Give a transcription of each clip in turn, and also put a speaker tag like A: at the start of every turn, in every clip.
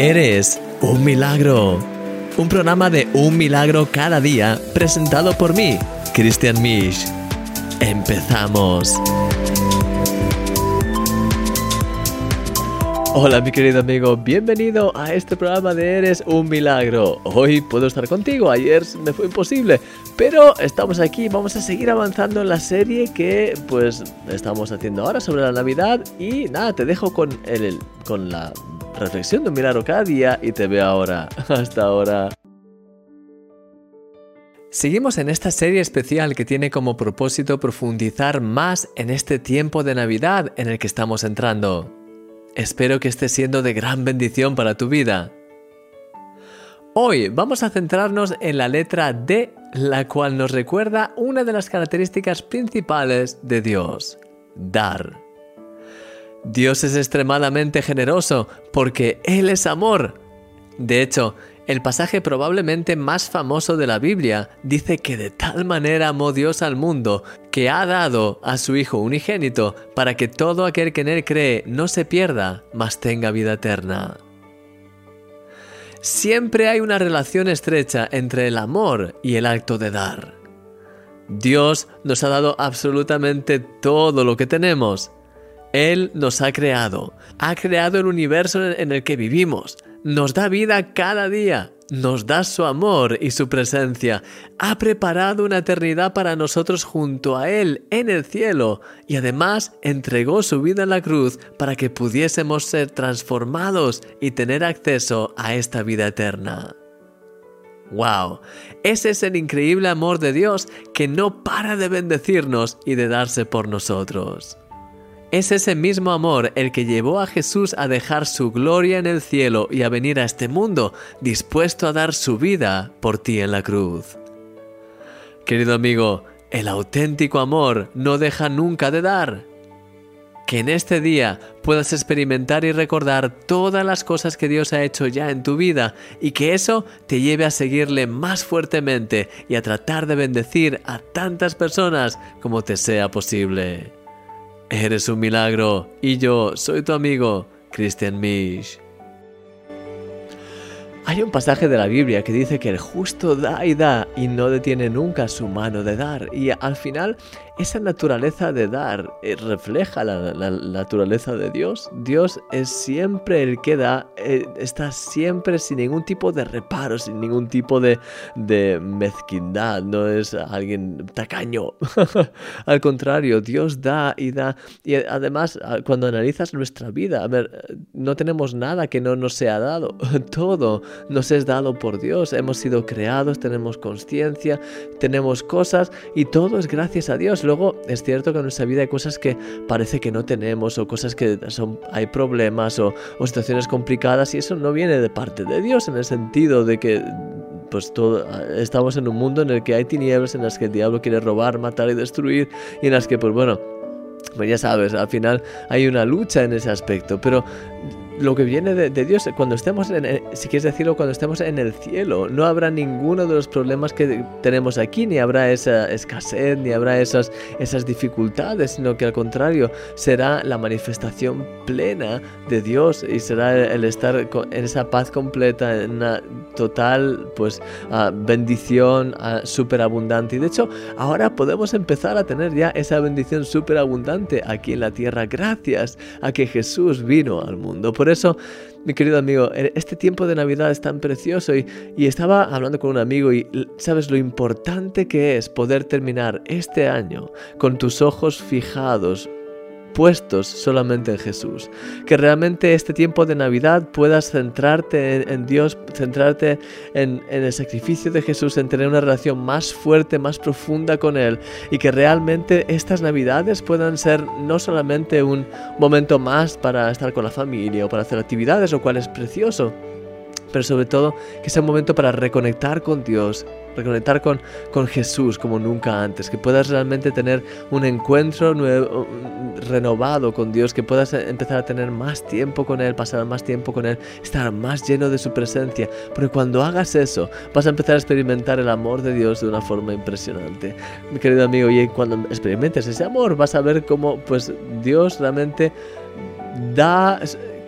A: Eres un milagro. Un programa de un milagro cada día presentado por mí, Christian Misch. Empezamos. Hola mi querido amigo, bienvenido a este programa de Eres un Milagro. Hoy puedo estar contigo, ayer me fue imposible, pero estamos aquí, vamos a seguir avanzando en la serie que pues estamos haciendo ahora sobre la Navidad y nada, te dejo con, el, con la reflexión de milagro cada día y te veo ahora. Hasta ahora. Seguimos en esta serie especial que tiene como propósito profundizar más en este tiempo de Navidad en el que estamos entrando. Espero que esté siendo de gran bendición para tu vida. Hoy vamos a centrarnos en la letra D, la cual nos recuerda una de las características principales de Dios, dar. Dios es extremadamente generoso porque Él es amor. De hecho, el pasaje probablemente más famoso de la Biblia dice que de tal manera amó Dios al mundo que ha dado a su Hijo unigénito para que todo aquel que en Él cree no se pierda, mas tenga vida eterna. Siempre hay una relación estrecha entre el amor y el acto de dar. Dios nos ha dado absolutamente todo lo que tenemos. Él nos ha creado, ha creado el universo en el que vivimos, nos da vida cada día, nos da su amor y su presencia, ha preparado una eternidad para nosotros junto a Él en el cielo y además entregó su vida en la cruz para que pudiésemos ser transformados y tener acceso a esta vida eterna. ¡Wow! Ese es el increíble amor de Dios que no para de bendecirnos y de darse por nosotros. Es ese mismo amor el que llevó a Jesús a dejar su gloria en el cielo y a venir a este mundo, dispuesto a dar su vida por ti en la cruz. Querido amigo, el auténtico amor no deja nunca de dar. Que en este día puedas experimentar y recordar todas las cosas que Dios ha hecho ya en tu vida y que eso te lleve a seguirle más fuertemente y a tratar de bendecir a tantas personas como te sea posible. Eres un milagro y yo soy tu amigo, Christian Misch. Hay un pasaje de la Biblia que dice que el justo da y da y no detiene nunca su mano de dar. Y al final esa naturaleza de dar eh, refleja la, naturaleza de Dios. Dios es siempre el que da, eh, está siempre sin ningún tipo de reparo, sin ningún tipo de, mezquindad, no es alguien tacaño. Al contrario, Dios da y da. Y además, cuando analizas nuestra vida, a ver, no tenemos nada que no nos sea dado. Todo nos es dado por Dios. Hemos sido creados, tenemos conciencia, tenemos cosas y todo es gracias a Dios luego es cierto que en nuestra vida hay cosas que parece que no tenemos o cosas que son, hay problemas o, situaciones complicadas y eso no viene de parte de Dios en el sentido de que pues todo, estamos en un mundo en el que hay tinieblas en las que el diablo quiere robar, matar y destruir y en las que pues bueno, pues ya sabes, al final hay una lucha en ese aspecto, pero lo que viene de, Dios, cuando estemos, en, si quieres decirlo, cuando estemos en el cielo, no habrá ninguno de los problemas que tenemos aquí, ni habrá esa escasez, ni habrá esas, esas dificultades, sino que al contrario, será la manifestación plena de Dios y será el, estar en esa paz completa, en una total pues ah, bendición uh, súper abundante. Y de hecho, ahora podemos empezar a tener ya esa bendición súper abundante aquí en la tierra, gracias a que Jesús vino al mundo. Eso, mi querido amigo, este tiempo de Navidad es tan precioso y, y estaba hablando con un amigo y sabes lo importante que es poder terminar este año con tus ojos fijados puestos solamente en Jesús. Que realmente este tiempo de Navidad puedas centrarte en, Dios, centrarte en, en, el sacrificio de Jesús, en tener una relación más fuerte, más profunda con Él y que realmente estas Navidades puedan ser no solamente un momento más para estar con la familia o para hacer actividades, lo cual es precioso, pero sobre todo que sea un momento para reconectar con Dios, reconectar con, con Jesús como nunca antes, que puedas realmente tener un encuentro renovado con Dios, que puedas empezar a tener más tiempo con Él, pasar más tiempo con Él, estar más lleno de su presencia, porque cuando hagas eso vas a empezar a experimentar el amor de Dios de una forma impresionante. Mi querido amigo, y cuando experimentes ese amor vas a ver cómo pues Dios realmente da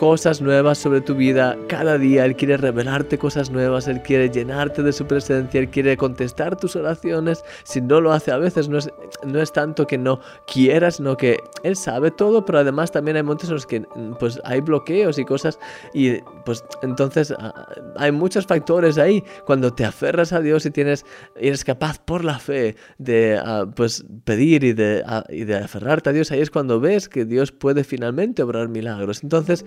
A: cosas nuevas sobre tu vida cada día. Él quiere revelarte cosas nuevas, Él quiere llenarte de su presencia, Él quiere contestar tus oraciones. Si no lo hace a veces, no es, no es tanto que no quieras, sino que Él sabe todo, pero además también hay momentos en los que pues, hay bloqueos y cosas. Y pues entonces ah, hay muchos factores ahí. Cuando te aferras a Dios y tienes, eres capaz por la fe de ah, pues, pedir y de, ah, y de aferrarte a Dios, ahí es cuando ves que Dios puede finalmente obrar milagros. Entonces,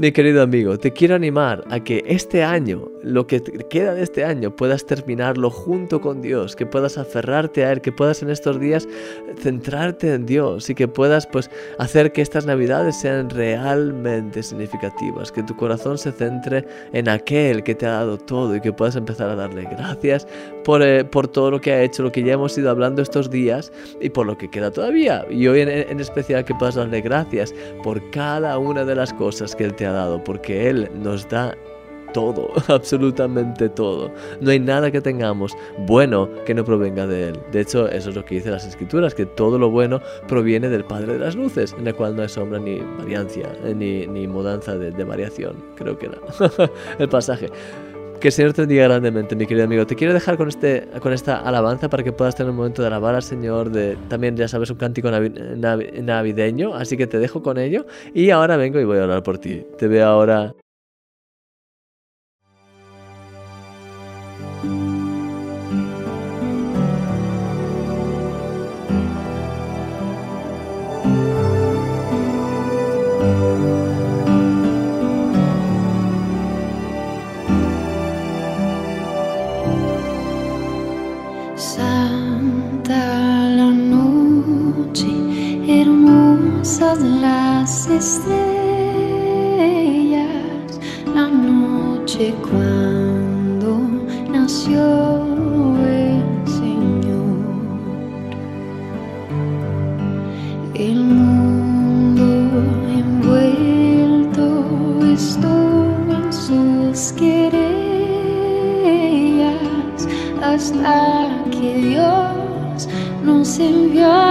A: mi querido amigo, te quiero animar a que este año, lo que queda de este año, puedas terminarlo junto con Dios, que puedas aferrarte a Él, que puedas en estos días centrarte en Dios y que puedas pues hacer que estas navidades sean realmente significativas, que tu corazón se centre en aquel que te ha dado todo y que puedas empezar a darle gracias por, eh, por todo lo que ha hecho, lo que ya hemos ido hablando estos días y por lo que queda todavía. Y hoy en, especial que puedas darle gracias por cada una de las cosas que Él te ha dado, porque Él nos da todo, absolutamente todo. No hay nada que tengamos bueno que no provenga de Él. De hecho, eso es lo que dice las Escrituras, que todo lo bueno proviene del Padre de las Luces, en el cual no hay sombra ni variancia, eh, ni, ni mudanza de, de variación. Creo que era el pasaje. Que el Señor te bendiga grandemente, mi querido amigo. Te quiero dejar con, este, con esta alabanza para que puedas tener un momento de alabar al Señor. También, ya sabes, un cántico navideño. Así que te dejo con ello. Y ahora vengo y voy a hablar por ti. Te veo ahora.
B: Estrellas la noche cuando nació el Señor. El mundo envuelto estuvo en sus querellas hasta nos envió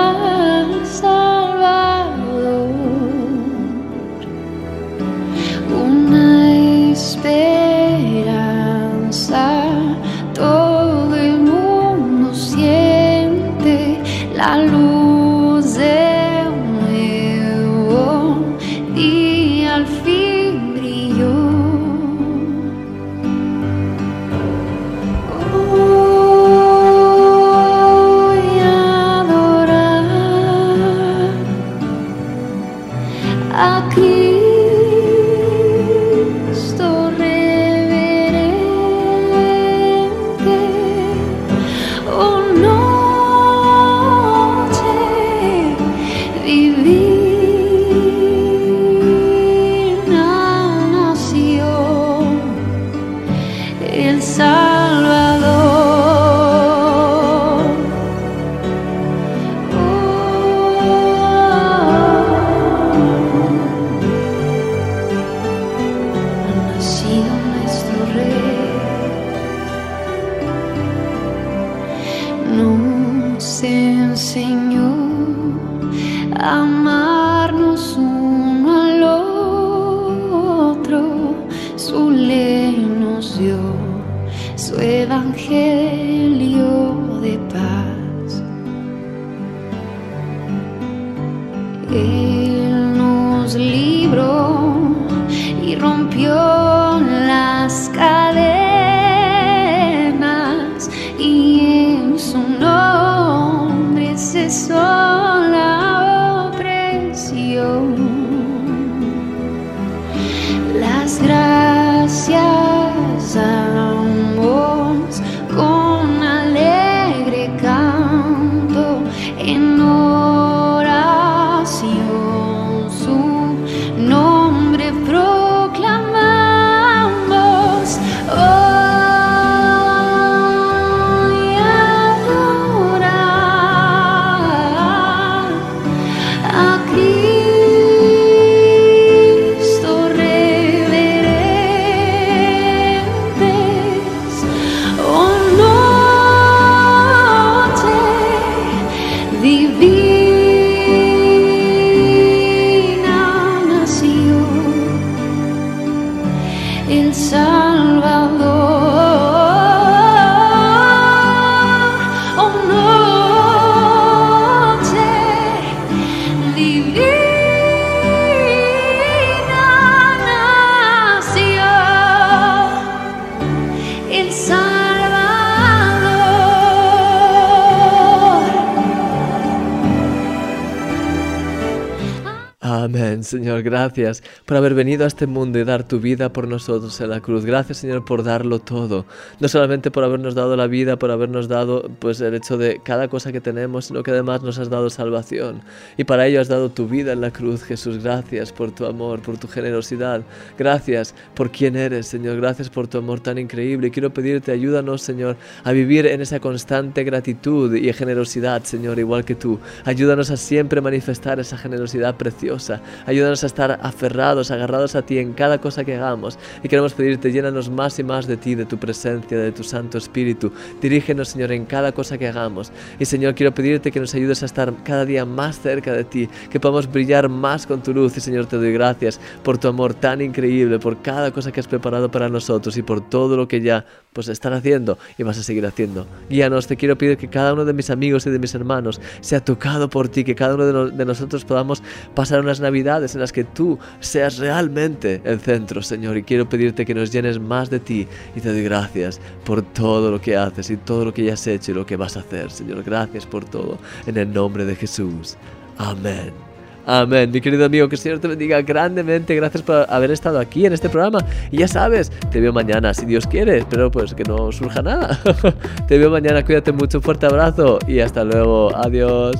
B: evangelio
A: Señor, gracias por haber venido a este mundo y dar tu vida por nosotros en la cruz. Gracias, Señor, por darlo todo. No solamente por habernos dado la vida, por habernos dado pues el hecho de cada cosa que tenemos, sino que además nos has dado salvación. Y para ello has dado tu vida en la cruz, Jesús. Gracias por tu amor, por tu generosidad. Gracias por quien eres, Señor. Gracias por tu amor tan increíble. Y quiero pedirte, ayúdanos, Señor, a vivir en esa constante gratitud y generosidad, Señor, igual que tú. Ayúdanos a siempre manifestar esa generosidad preciosa. Ayúdanos a estar aferrados, agarrados a ti en cada cosa que hagamos. Y queremos pedirte, llénanos más y más de ti, de tu presencia, de tu Santo Espíritu. Dirígenos, Señor, en cada cosa que hagamos. Y Señor, quiero pedirte que nos ayudes a estar cada día más cerca de ti, que podamos brillar más con tu luz. Y Señor, te doy gracias por tu amor tan increíble, por cada cosa que has preparado para nosotros y por todo lo que ya pues están haciendo y vas a seguir haciendo. Guíanos, te quiero pedir que cada uno de mis amigos y de mis hermanos sea tocado por ti, que cada uno de, de nosotros podamos pasar unas navidades en las que tú seas realmente el centro, Señor. Y quiero pedirte que nos llenes más de ti y te doy gracias por todo lo que haces y todo lo que ya has hecho y lo que vas a hacer, Señor. Gracias por todo. En el nombre de Jesús. Amén. Amén. Mi querido amigo, que el Señor te bendiga grandemente. Gracias por haber estado aquí en este programa. Y ya sabes, te veo mañana, si Dios quiere. Espero pues que no surja nada. te veo mañana. Cuídate mucho. Fuerte abrazo y hasta luego. Adiós.